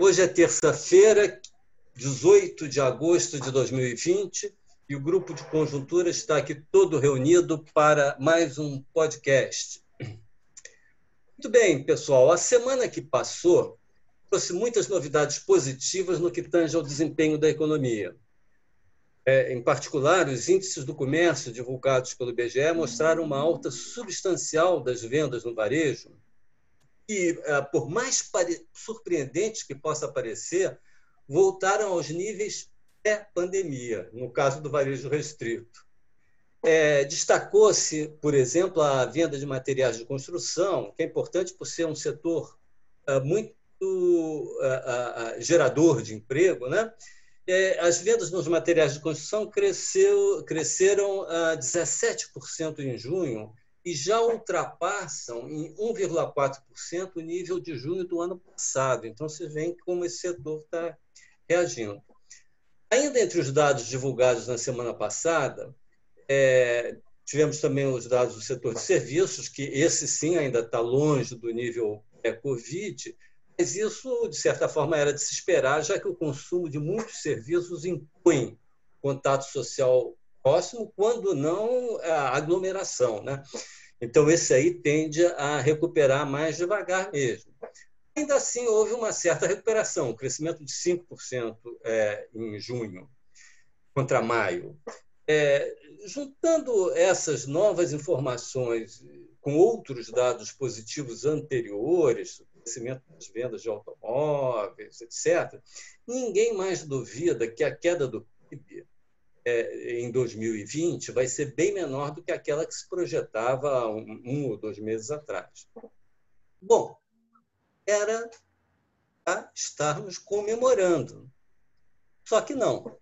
Hoje é terça-feira, 18 de agosto de 2020, e o grupo de conjuntura está aqui todo reunido para mais um podcast. Muito bem, pessoal, a semana que passou trouxe muitas novidades positivas no que tange ao desempenho da economia. É, em particular, os índices do comércio divulgados pelo IBGE mostraram uma alta substancial das vendas no varejo, que, é, por mais surpreendente que possa parecer, voltaram aos níveis pré-pandemia, no caso do varejo restrito. É, Destacou-se, por exemplo, a venda de materiais de construção, que é importante por ser um setor é, muito é, gerador de emprego. Né? É, as vendas nos materiais de construção cresceu, cresceram 17% em junho, e já ultrapassam em 1,4% o nível de junho do ano passado. Então, você vê como esse setor está reagindo. Ainda entre os dados divulgados na semana passada, é, tivemos também os dados do setor de serviços, que esse sim ainda está longe do nível é, Covid, mas isso, de certa forma, era de se esperar, já que o consumo de muitos serviços impõe contato social próximo, quando não a aglomeração. Né? Então, esse aí tende a recuperar mais devagar mesmo. Ainda assim, houve uma certa recuperação, um crescimento de 5% é, em junho contra maio. É, juntando essas novas informações com outros dados positivos anteriores, crescimento das vendas de automóveis, etc., ninguém mais duvida que a queda do PIB em 2020 vai ser bem menor do que aquela que se projetava um, um ou dois meses atrás. Bom, era para estarmos comemorando. Só que não.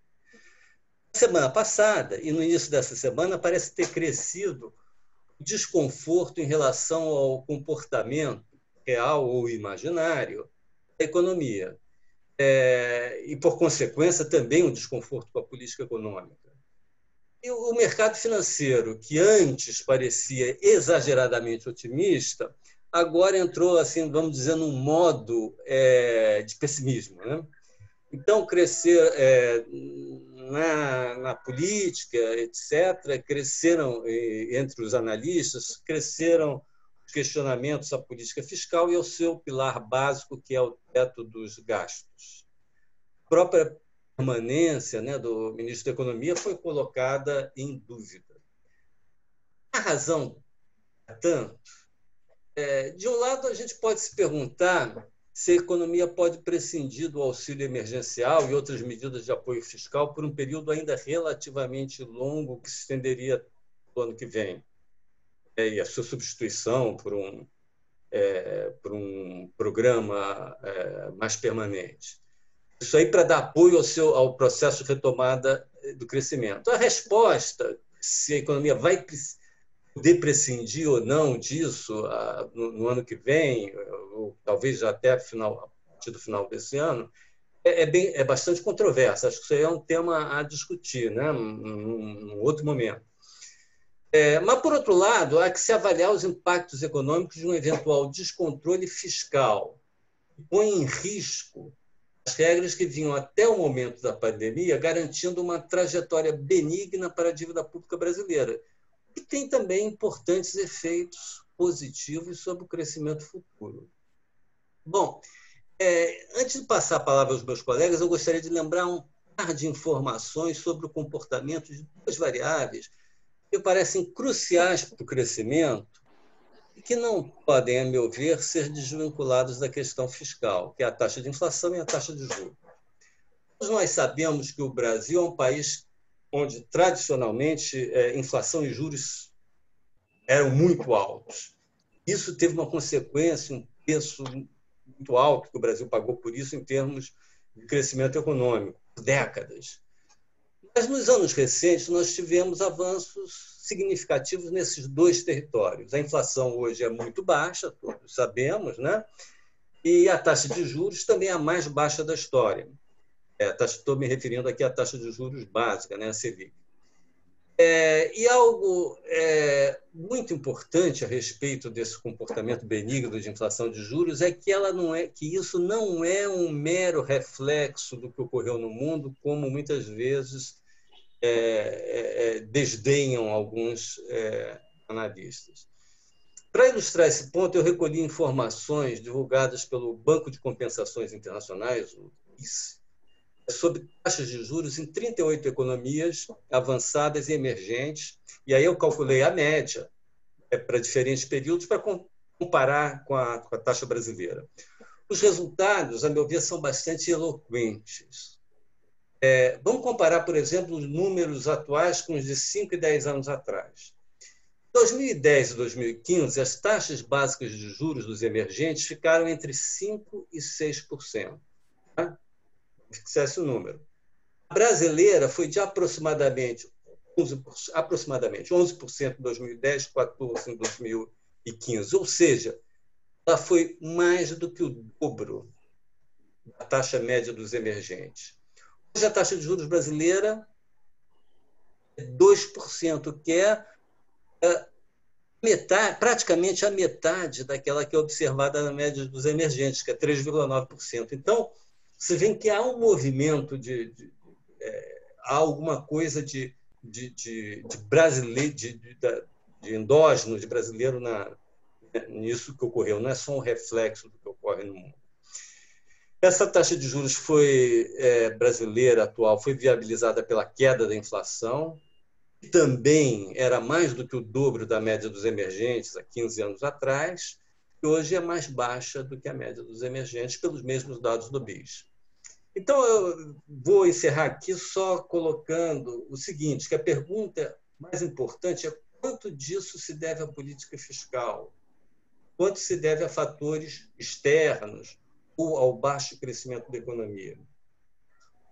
Semana passada e no início dessa semana parece ter crescido o desconforto em relação ao comportamento real ou imaginário da economia é, e, por consequência, também um desconforto com a política econômica. E o mercado financeiro, que antes parecia exageradamente otimista, agora entrou, assim, vamos dizer, num modo é, de pessimismo. Né? Então, crescer é, na, na, política, etc., cresceram, entre os analistas, cresceram questionamentos à política fiscal e ao seu pilar básico, que é o teto dos gastos. A própria permanência né, do ministro da Economia foi colocada em dúvida. A razão, tanto, é, de um lado, a gente pode se perguntar se a economia pode prescindir do auxílio emergencial e outras medidas de apoio fiscal por um período ainda relativamente longo que se estenderia no ano que vem é, e a sua substituição por um, é, por um programa é, mais permanente. Isso aí para dar apoio ao, seu, ao processo de retomada do crescimento. A resposta, se a economia vai poder prescindir ou não disso a, no, no, ano que vem, ou talvez já até final, a partir do final desse ano, é, é, bem, é bastante controverso. Acho que isso aí é um tema a discutir né, num, outro momento. É, mas, por outro lado, há que se avaliar os impactos econômicos de um eventual descontrole fiscal, que põe em risco regras que vinham até o momento da pandemia, garantindo uma trajetória benigna para a dívida pública brasileira, e tem também importantes efeitos positivos sobre o crescimento futuro. Bom, é, antes de passar a palavra aos meus colegas, eu gostaria de lembrar um par de informações sobre o comportamento de duas variáveis que parecem cruciais para o crescimento que não podem, a meu ver, ser desvinculados da questão fiscal, que é a taxa de inflação e a taxa de juros. Nós sabemos que o Brasil é um país onde, tradicionalmente, é, inflação e juros eram muito altos. Isso teve uma consequência, um preço muito alto que o Brasil pagou por isso em termos de crescimento econômico, décadas. Mas nos anos recentes nós tivemos avanços significativos nesses dois territórios. A inflação hoje é muito baixa, todos sabemos, né? E a taxa de juros também é a mais baixa da história. É, estou me referindo aqui à taxa de juros básica, né, a Selic. É, e algo é, muito importante a respeito desse comportamento benigno de inflação de juros é que ela não é que isso não é um mero reflexo do que ocorreu no mundo, como muitas vezes é, é, é desdenham alguns é, analistas. Para ilustrar esse ponto, eu recolhi informações divulgadas pelo Banco de Compensações Internacionais, o BIS, sobre taxas de juros em 38 economias avançadas e emergentes. E aí eu calculei a média é, para diferentes períodos para comparar com a, com a taxa brasileira. Os resultados, a meu ver, são bastante eloquentes. É, vamos comparar, por exemplo, os números atuais com os de 5 e 10 anos atrás. Em 2010 e 2015, as taxas básicas de juros dos emergentes ficaram entre 5% e 6%. Tá? fixasse o número. A brasileira foi de aproximadamente 11%, aproximadamente 11% em 2010, 14% em 2015. Ou seja, ela foi mais do que o dobro da taxa média dos emergentes. Hoje a taxa de juros brasileira é 2%, que é, é metade, praticamente a metade daquela que é observada na média dos emergentes, que é 3,9%. Então, você vê que há um movimento de, de é, há alguma coisa de, de, de, de brasileiro, de, de, endógeno, de brasileiro na, nisso que ocorreu. Não é só um reflexo do que ocorre no mundo. Essa taxa de juros foi é, brasileira atual foi viabilizada pela queda da inflação, que também era mais do que o dobro da média dos emergentes há 15 anos atrás, que hoje é mais baixa do que a média dos emergentes, pelos mesmos dados do BIS. Então, eu vou encerrar aqui só colocando o seguinte, que a pergunta mais importante é quanto disso se deve à política fiscal, quanto se deve a fatores externos ou ao baixo crescimento da economia.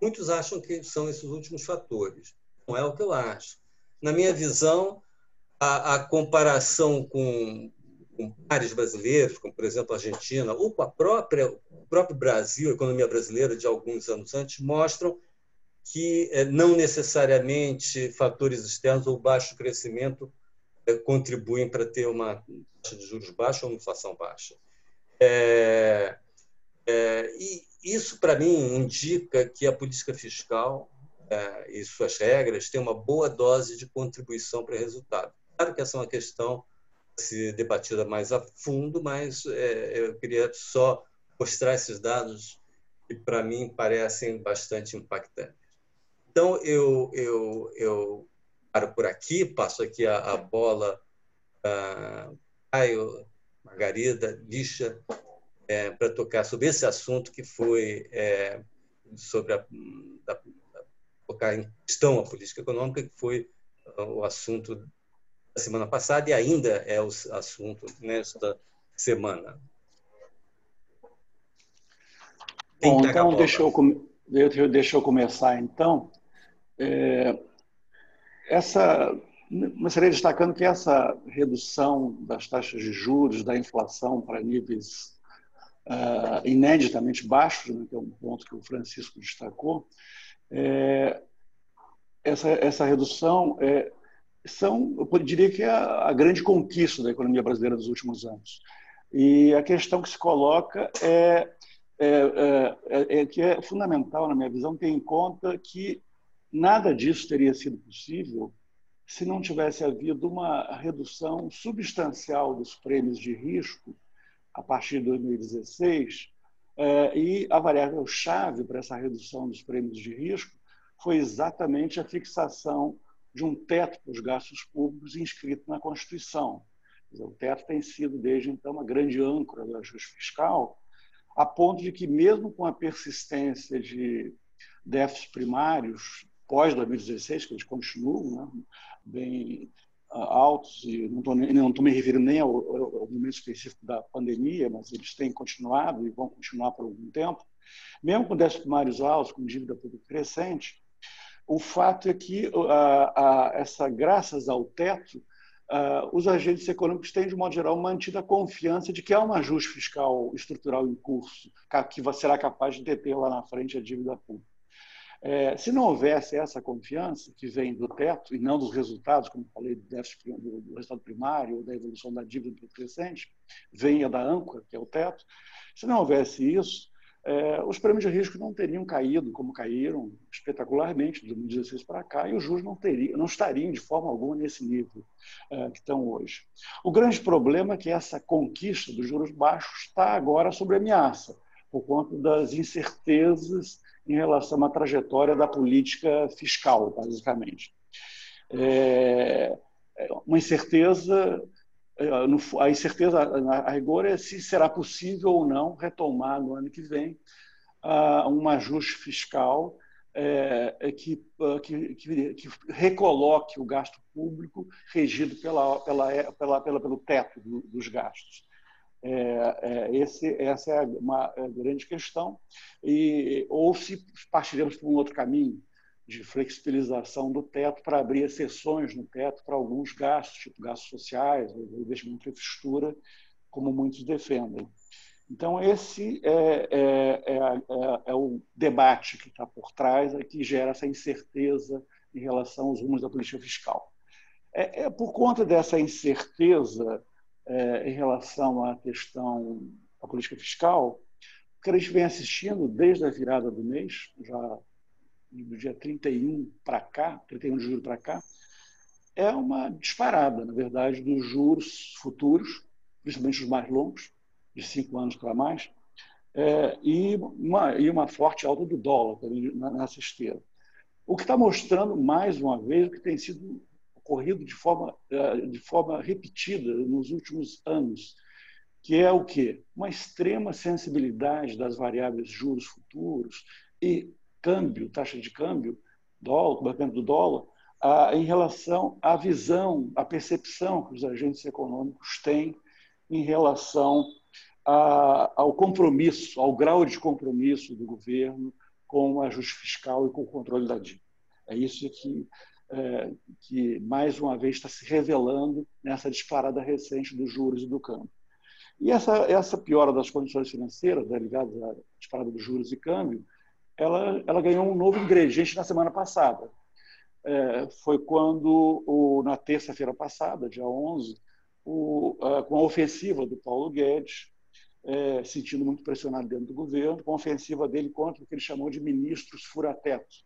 Muitos acham que são esses últimos fatores. Não é o que eu acho. Na minha visão, a, a comparação com com brasileiros, como por exemplo a Argentina, ou com a própria, o próprio Brasil, a economia brasileira de alguns anos antes, mostram que eh, não necessariamente fatores externos ou baixo crescimento eh, contribuem para ter uma taxa de juros baixa ou uma inflação baixa. É, é, e isso, para mim, indica que a política fiscal é, e suas regras têm uma boa dose de contribuição para o resultado. Claro que essa é uma questão ser debatida mais a fundo, mas é, eu queria só mostrar esses dados que, para mim, parecem bastante impactantes. Então, eu, eu, eu paro por aqui, passo aqui a, a bola para Caio, Margarida, Lixa, é, para tocar sobre esse assunto que foi é, sobre a, da, colocar em questão a política econômica, que foi o assunto semana passada e ainda é o assunto nesta semana. Bom, então deixa eu, deixa eu começar então. É, essa, começaria destacando que essa redução das taxas de juros, da inflação para níveis uh, ineditamente baixos, né, que é um ponto que o Francisco destacou, é, essa, essa redução é, são, eu diria que é a, grande conquista da economia brasileira dos últimos anos. E a questão que se coloca é, é, é, é, é que é fundamental, na minha visão, ter em conta que nada disso teria sido possível se não tivesse havido uma redução substancial dos prêmios de risco a partir de 2016. É, e a variável-chave para essa redução dos prêmios de risco foi exatamente a fixação de um teto para os gastos públicos inscrito na Constituição. o teto tem sido, desde então, uma grande âncora do ajuste fiscal, a ponto de que, mesmo com a persistência de déficits primários pós-2016, que eles continuam né, bem altos, e não estou me referindo nem ao, ao, momento específico da pandemia, mas eles têm continuado e vão continuar por algum tempo, mesmo com déficits primários altos, com dívida pública crescente, o fato é que, a, a, essa, graças ao teto, a, os agentes econômicos têm, de modo geral, mantido a confiança de que há um ajuste fiscal estrutural em curso, que será capaz de deter lá na frente a dívida pública. É, se não houvesse essa confiança que vem do teto e não dos resultados, como falei, do, déficit, do, do resultado primário ou da evolução da dívida crescente, venha da âncora, que é o teto, se não houvesse isso, é, os prêmios de risco não teriam caído como caíram espetacularmente de 2016 para cá e os juros não, teriam, não estariam de forma alguma nesse nível é, que estão hoje. O grande problema é que essa conquista dos juros baixos está agora sob ameaça, por conta das incertezas em relação à trajetória da política fiscal, basicamente. É, é uma incerteza é, a incerteza, a rigor, é se será possível ou não retomar no ano que vem um ajuste fiscal é, é que, que, que, recoloque o gasto público regido pela, pela, pela pelo teto dos gastos. É, esse, essa é uma grande questão. E, ou se partiremos por um outro caminho, de flexibilização do teto para abrir exceções no teto para alguns gastos, tipo gastos sociais, investimento em infraestrutura, como muitos defendem. Então, esse é, é, é, é o debate que está por trás, é que gera essa incerteza em relação aos rumos da política fiscal. É, por conta dessa incerteza em relação à questão da política fiscal, que a gente vem assistindo desde a virada do mês, já do dia 31 para cá, 31 de julho para cá, é uma disparada, na verdade, dos juros futuros, principalmente os mais longos, de cinco anos para mais, é, e, uma, e uma forte alta do dólar nessa esteira. O que está mostrando, mais uma vez, o que tem sido ocorrido de forma, é, de forma repetida nos últimos anos, que é o quê? Uma extrema sensibilidade das variáveis juros futuros e câmbio, taxa de câmbio, dólar, do dólar, em relação à visão, à percepção que os agentes econômicos têm em relação ao compromisso, ao grau de compromisso do governo com o ajuste fiscal e com o controle da dívida. É isso que, que mais uma vez, está se revelando nessa disparada recente dos juros e do câmbio. E essa, essa piora das condições financeiras, né, ligadas à disparada dos juros e câmbio, ela, ela ganhou um novo ingrediente na semana passada. É, foi quando, o, na terça-feira passada, dia 11, o, a, com a ofensiva do Paulo Guedes, é, sentindo muito pressionado dentro do governo, com a ofensiva dele contra o que ele chamou de ministros furateto.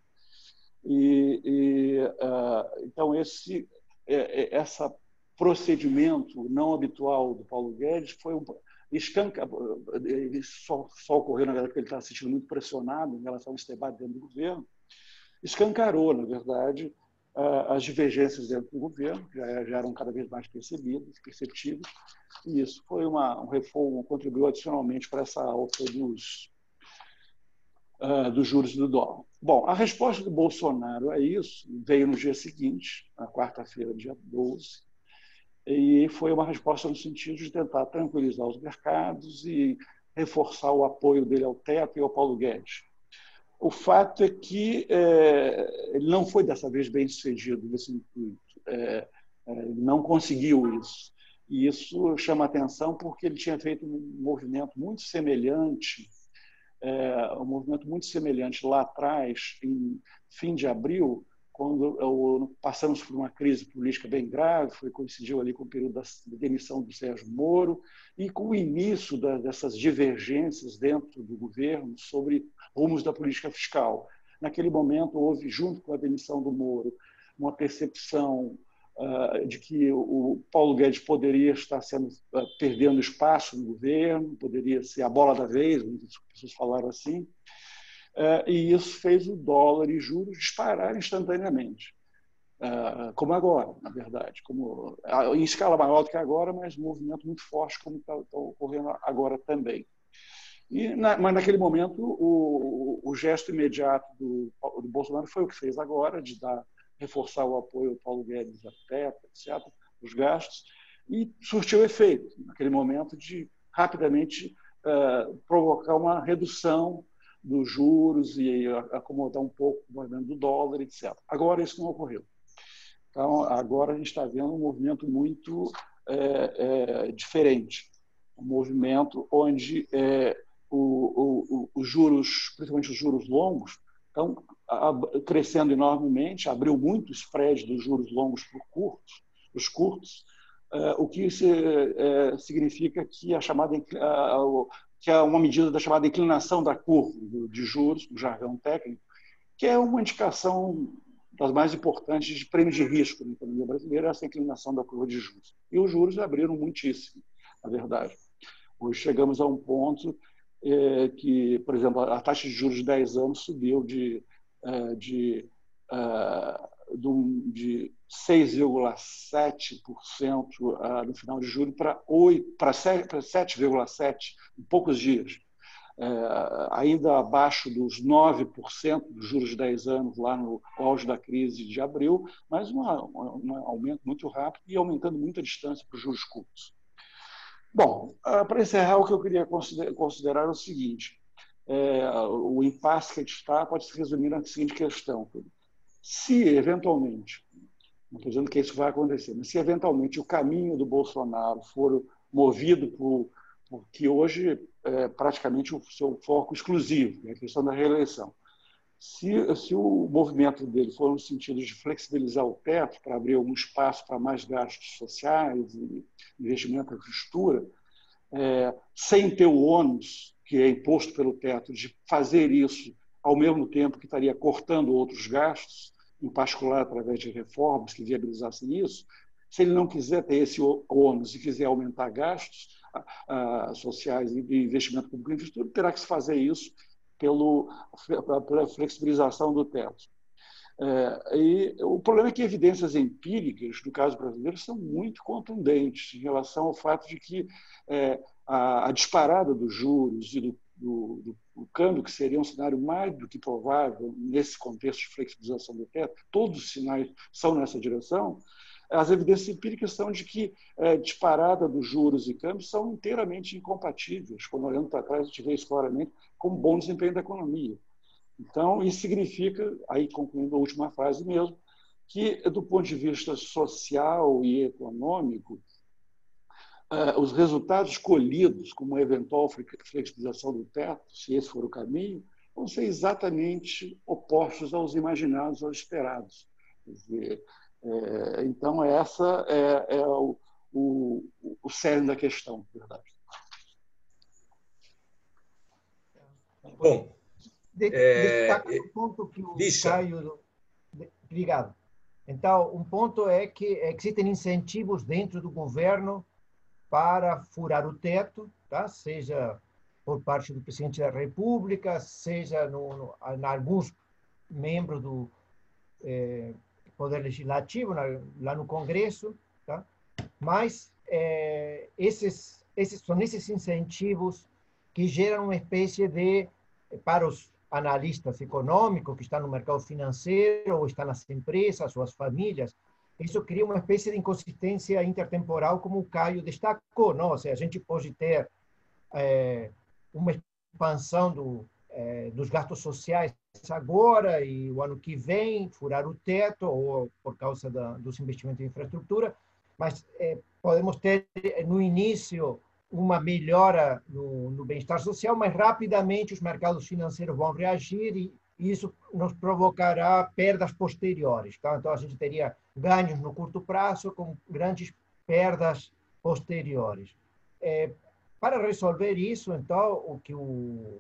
E, e uh, então esse é, é, essa procedimento não habitual do Paulo Guedes foi um, escanca, só, só ocorreu, na verdade, porque ele estava se sentindo muito pressionado em relação a esse debate dentro do governo, escancarou, na verdade, as divergências dentro do governo, que já, eram cada vez mais percebidas, perceptíveis, e isso foi uma, um contribuiu adicionalmente para essa alta dos, uh, dos juros do dólar. Bom, a resposta do Bolsonaro a isso veio no dia seguinte, na quarta-feira, dia 12, e foi uma resposta no sentido de tentar tranquilizar os mercados e reforçar o apoio dele ao teto e ao Paulo Guedes. O fato é que é, ele não foi dessa vez bem sucedido nesse intuito, é, é, não conseguiu isso. E isso chama atenção porque ele tinha feito um movimento muito semelhante, é, um movimento muito semelhante lá atrás, em fim de abril, quando passamos por uma crise política bem grave, foi coincidiu ali com o período da demissão do Sérgio Moro e com o início da, dessas divergências dentro do governo sobre rumos da política fiscal. Naquele momento houve, junto com a demissão do Moro, uma percepção de que o Paulo Guedes poderia estar sendo uh, perdendo espaço no governo, poderia ser a bola da vez, muitas pessoas falaram assim. Eh, e isso fez o dólar e juros disparar instantaneamente. Como agora, na verdade, como em escala maior do que agora, mas um movimento muito forte como está tá ocorrendo agora também. E mas naquele momento o, o, o gesto imediato do, do, Bolsonaro foi o que fez agora, de dar reforçar o apoio ao Paulo Guedes a PEP, etc., os gastos, e surtiu efeito naquele momento de rapidamente uh, provocar uma redução dos juros e acomodar um pouco o movimento do dólar, etc. Agora isso não ocorreu. Então, agora a gente está vendo um movimento muito é, é, diferente. Um movimento onde é, o, o, os juros, principalmente os juros longos, Então, crescendo enormemente, abriu muito spread dos juros longos por curtos, os curtos, eh, o que eh, significa que a chamada que é uma medida da chamada inclinação da curva de juros, do jargão técnico, que é uma indicação das mais importantes de prêmio de risco na economia brasileira, essa inclinação da curva de juros. E os juros abriram muitíssimo, na verdade. Hoje chegamos a um ponto é, que, por exemplo, a taxa de juros de 10 anos subiu de, de, é, de 6,7% no final de julho para 7,7% em poucos dias. ainda abaixo dos 9% dos juros de 10 anos lá no auge da crise de abril, mas um, um aumento muito rápido e aumentando muito a distância para os juros curtos. Bom, ah, para encerrar, o que eu queria considerar é o seguinte: é, o impasse que a gente está pode se resumir na seguinte questão. Se, eventualmente, não estou dizendo que isso vai acontecer, mas se, eventualmente, o caminho do Bolsonaro for movido por, por que hoje é praticamente o seu foco exclusivo, é a questão da reeleição. Se, se, o movimento dele for no sentido de flexibilizar o teto para abrir algum espaço para mais gastos sociais e investimento em infraestrutura, é, sem ter o ônus que é imposto pelo teto de fazer isso ao mesmo tempo que estaria cortando outros gastos, em particular através de reformas que viabilizassem isso, se ele não quiser ter esse ônus e quiser aumentar gastos sociais e investimento público em infraestrutura, terá que se fazer isso pelo, pela flexibilização do teto. É, e o problema é que evidências empíricas, no caso brasileiro, são muito contundentes em relação ao fato de que é, a, a, disparada dos juros e do, do, do, do, câmbio, que seria um cenário mais do que provável nesse contexto de flexibilização do teto, todos os sinais são nessa direção, as evidências empíricas são de que é, disparada dos juros e câmbios são inteiramente incompatíveis. Quando olhando para trás, a gente vê isso claramente como bom desempenho da economia. Então, isso significa, aí concluindo a última frase mesmo, que, do ponto de vista social e econômico, uh, os resultados colhidos com uma eventual flexibilização do teto, se esse for o caminho, vão ser exatamente opostos aos imaginados, aos esperados. Dizer, é, então, essa é, é o, o, o cerne da questão, na verdade. Bom, de, é, um ponto que o. Caio... Obrigado. Então, um ponto é que existem incentivos dentro do governo para furar o teto, tá? seja por parte do presidente da República, seja no, no, em alguns membros do eh, Poder Legislativo, na, lá no Congresso. Tá? Mas eh, esses, esses são esses incentivos que geram uma espécie de, para os analistas econômicos que estão no mercado financeiro ou estão nas empresas ou as famílias, isso cria uma espécie de inconsistência intertemporal, como o Caio destacou. Não? Ou seja, a gente pode ter é, uma expansão do, é, dos gastos sociais agora e o ano que vem, furar o teto, ou por causa da, dos investimentos em infraestrutura, mas é, podemos ter no início uma melhora no, no bem-estar social, mas rapidamente os mercados financeiros vão reagir e isso nos provocará perdas posteriores. Tá? Então, a gente teria ganhos no curto prazo com grandes perdas posteriores. É, para resolver isso, então, o que o,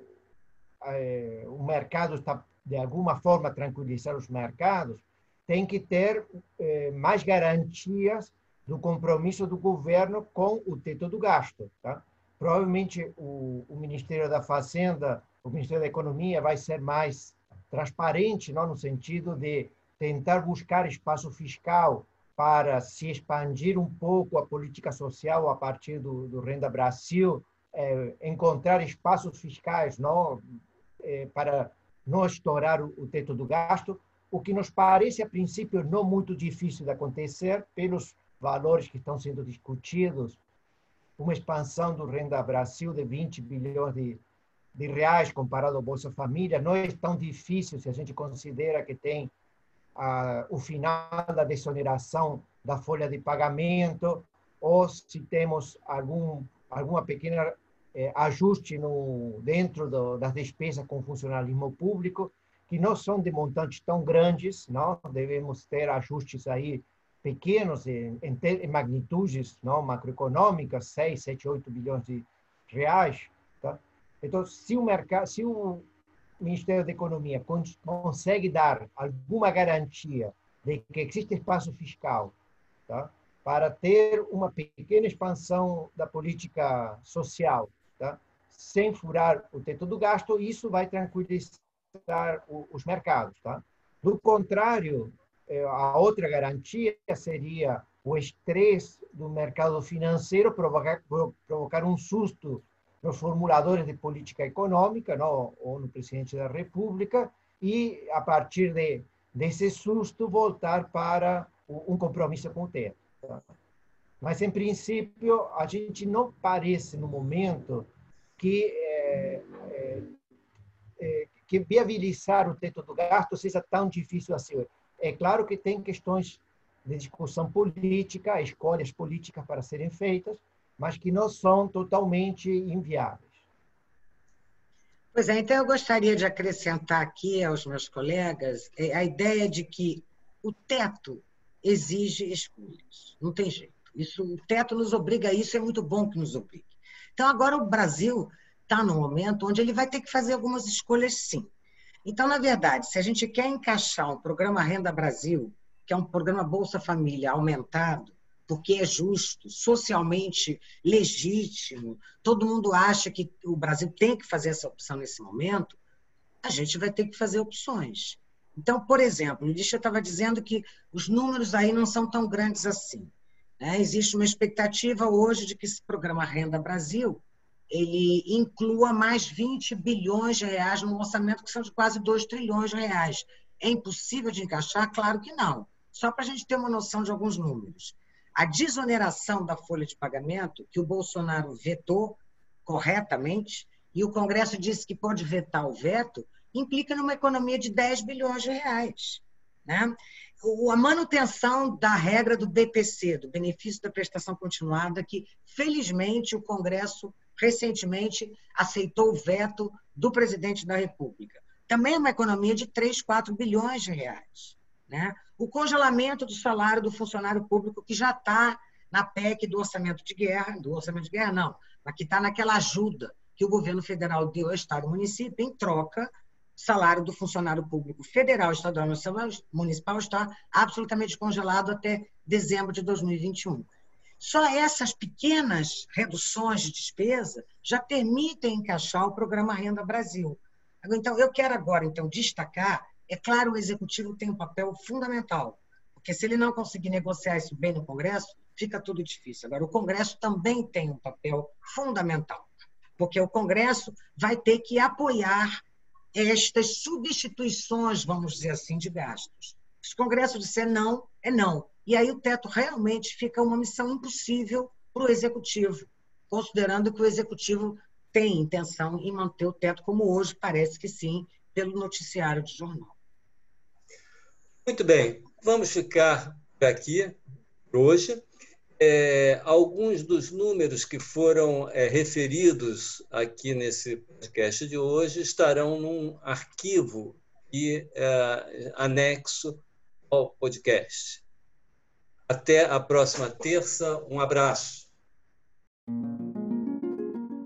é, o mercado está, de alguma forma, tranquilizar os mercados, tem que ter é, mais garantias do compromisso do governo com o teto do gasto. Tá? Provavelmente o, o, Ministério da Fazenda, o Ministério da Economia vai ser mais transparente, não no sentido de tentar buscar espaço fiscal para se expandir um pouco a política social a partir do, do Renda Brasil, é, encontrar espaços fiscais não, é, para não estourar o, o teto do gasto, o que nos parece, a princípio, não muito difícil de acontecer pelos valores que estão sendo discutidos, uma expansão do Renda Brasil de 20 bilhões de, de reais comparado ao Bolsa Família, não é tão difícil se a gente considera que tem ah, o final da desoneração da folha de pagamento, ou se temos algum alguma pequena eh, ajuste no dentro do, das despesas com funcionalismo público. que não são de montantes tão grandes, não devemos ter ajustes aí pequenos em, em, magnitudes não macroeconômicas, 6, 7, 8 bilhões de reais. Tá? Então, se o mercado, se o Ministério da Economia consegue dar alguma garantia de que existe espaço fiscal tá? para ter uma pequena expansão da política social, tá? sem furar o teto do gasto, isso vai tranquilizar os mercados. Tá? Do contrário, a outra garantia seria o estresse do mercado financeiro provocar, provocar um susto nos formuladores de política econômica, não, ou no presidente da República, e, a partir de, desse susto, voltar para um compromisso com o teto. Mas, em princípio, a gente não parece, no momento, que, é, é, é, que viabilizar o teto do gasto seja tão difícil assim. É claro que tem questões de discussão política, escolhas políticas para serem feitas, mas que não são totalmente inviáveis. Pois é, então eu gostaria de acrescentar aqui aos meus colegas é, a ideia de que o teto exige escolhas, não tem jeito. Isso, o teto nos obriga a isso, é muito bom que nos obrigue. Então, agora o Brasil está num momento onde ele vai ter que fazer algumas escolhas, sim. Então, na verdade, se a gente quer encaixar um programa Renda Brasil, que é um programa Bolsa Família aumentado, porque é justo, socialmente legítimo, todo mundo acha que o Brasil tem que fazer essa opção nesse momento, a gente vai ter que fazer opções. Então, por exemplo, o Lídia estava dizendo que os números aí não são tão grandes assim. Né? Existe uma expectativa hoje de que esse programa Renda Brasil ele inclua mais 20 bilhões de reais no orçamento, que são de quase 2 trilhões de reais. É impossível de encaixar? Claro que não. Só para a gente ter uma noção de alguns números. A desoneração da folha de pagamento, que o Bolsonaro vetou corretamente, e o Congresso disse que pode vetar o veto, implica numa economia de 10 bilhões de reais. Né? A manutenção da regra do BPC, do benefício da prestação continuada, que felizmente o Congresso recentemente aceitou o veto do presidente da República. Também é uma economia de 3, 4 bilhões de reais. Né? O congelamento do salário do funcionário público, que já está na PEC do orçamento de guerra, do orçamento de guerra não, mas que está naquela ajuda que o governo federal deu ao Estado e município em troca salário do funcionário público federal, estadual e municipal está absolutamente congelado até dezembro de 2021. Só essas pequenas reduções de despesa já permitem encaixar o programa Renda Brasil. Então, eu quero agora então destacar é claro, o executivo tem um papel fundamental, porque se ele não conseguir negociar isso bem no Congresso, fica tudo difícil. Agora, o Congresso também tem um papel fundamental, porque o Congresso vai ter que apoiar estas substituições, vamos dizer assim, de gastos. Se o Congresso disser não, é não. E aí o teto realmente fica uma missão impossível para o Executivo, considerando que o Executivo tem intenção em manter o teto como hoje, parece que sim, pelo noticiário de jornal. Muito bem, vamos ficar por aqui por hoje. É, alguns dos números que foram é, referidos aqui nesse podcast de hoje estarão num arquivo e é, anexo ao podcast. Até a próxima terça. Um abraço.